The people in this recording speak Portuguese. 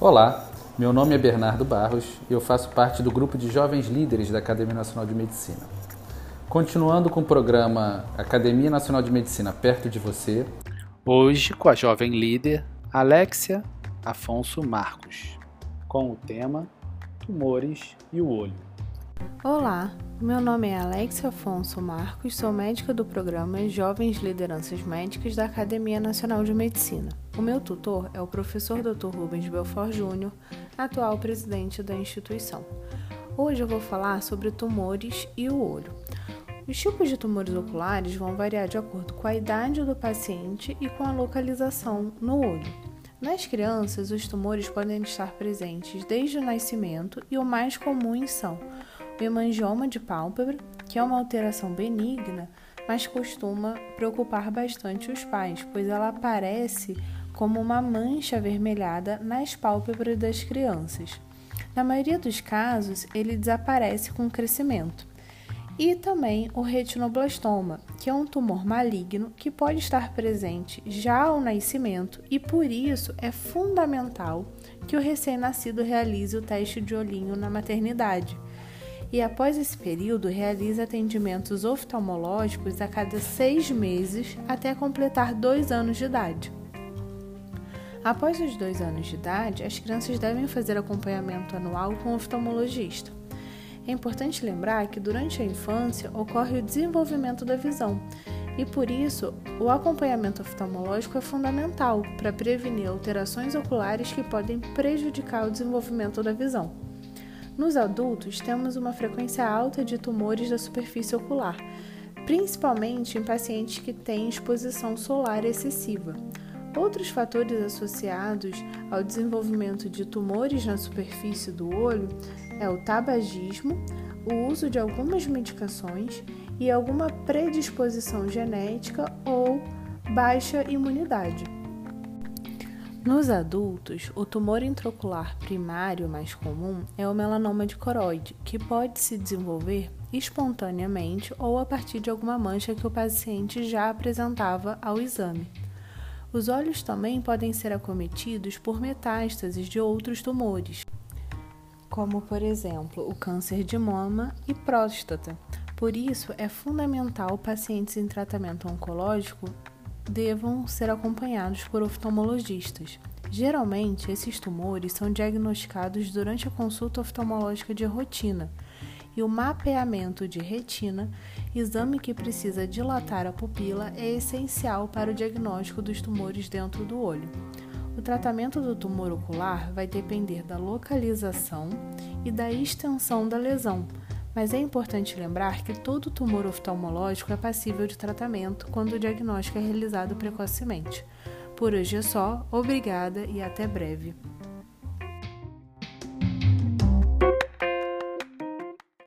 Olá, meu nome é Bernardo Barros e eu faço parte do grupo de jovens líderes da Academia Nacional de Medicina. Continuando com o programa Academia Nacional de Medicina perto de você. Hoje com a jovem líder Alexia Afonso Marcos, com o tema Tumores e o Olho. Olá, meu nome é Alexia Afonso Marcos, sou médica do programa Jovens Lideranças Médicas da Academia Nacional de Medicina. O meu tutor é o professor Dr. Rubens Belfort Júnior, atual presidente da instituição. Hoje eu vou falar sobre tumores e o olho. Os tipos de tumores oculares vão variar de acordo com a idade do paciente e com a localização no olho. Nas crianças, os tumores podem estar presentes desde o nascimento e o mais comuns são hemangioma de pálpebra, que é uma alteração benigna, mas costuma preocupar bastante os pais, pois ela aparece como uma mancha avermelhada nas pálpebras das crianças. Na maioria dos casos, ele desaparece com o crescimento e também o retinoblastoma, que é um tumor maligno que pode estar presente já ao nascimento e por isso é fundamental que o recém-nascido realize o teste de olhinho na maternidade. E após esse período, realize atendimentos oftalmológicos a cada seis meses até completar dois anos de idade. Após os dois anos de idade, as crianças devem fazer acompanhamento anual com o oftalmologista. É importante lembrar que durante a infância ocorre o desenvolvimento da visão e por isso o acompanhamento oftalmológico é fundamental para prevenir alterações oculares que podem prejudicar o desenvolvimento da visão. Nos adultos, temos uma frequência alta de tumores da superfície ocular, principalmente em pacientes que têm exposição solar excessiva. Outros fatores associados ao desenvolvimento de tumores na superfície do olho é o tabagismo, o uso de algumas medicações e alguma predisposição genética ou baixa imunidade. Nos adultos, o tumor intraocular primário mais comum é o melanoma de coroide, que pode se desenvolver espontaneamente ou a partir de alguma mancha que o paciente já apresentava ao exame. Os olhos também podem ser acometidos por metástases de outros tumores, como por exemplo o câncer de mama e próstata. Por isso, é fundamental pacientes em tratamento oncológico devam ser acompanhados por oftalmologistas. Geralmente, esses tumores são diagnosticados durante a consulta oftalmológica de rotina e o mapeamento de retina, exame que precisa dilatar a pupila, é essencial para o diagnóstico dos tumores dentro do olho. O tratamento do tumor ocular vai depender da localização e da extensão da lesão, mas é importante lembrar que todo tumor oftalmológico é passível de tratamento quando o diagnóstico é realizado precocemente. Por hoje é só, obrigada e até breve.